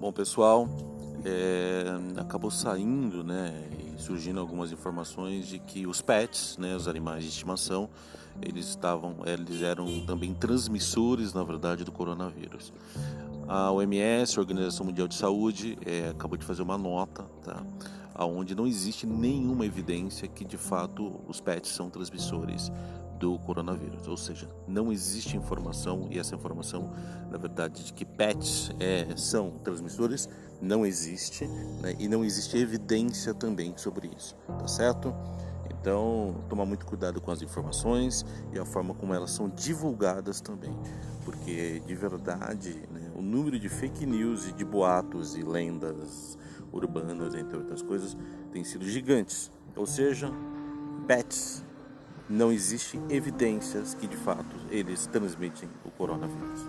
Bom, pessoal, é, acabou saindo, né, e surgindo algumas informações de que os pets, né, os animais de estimação, eles estavam, eles eram também transmissores, na verdade, do coronavírus. A OMS, a Organização Mundial de Saúde, é, acabou de fazer uma nota, tá, aonde não existe nenhuma evidência que de fato os pets são transmissores do coronavírus, ou seja, não existe informação e essa informação, na verdade, de que pets é, são transmissores não existe né? e não existe evidência também sobre isso, tá certo? Então, tomar muito cuidado com as informações e a forma como elas são divulgadas também, porque de verdade né, o número de fake news e de boatos e lendas urbanas, entre outras coisas, tem sido gigantes. Ou seja, pets não existe evidências que de fato eles transmitem o coronavírus.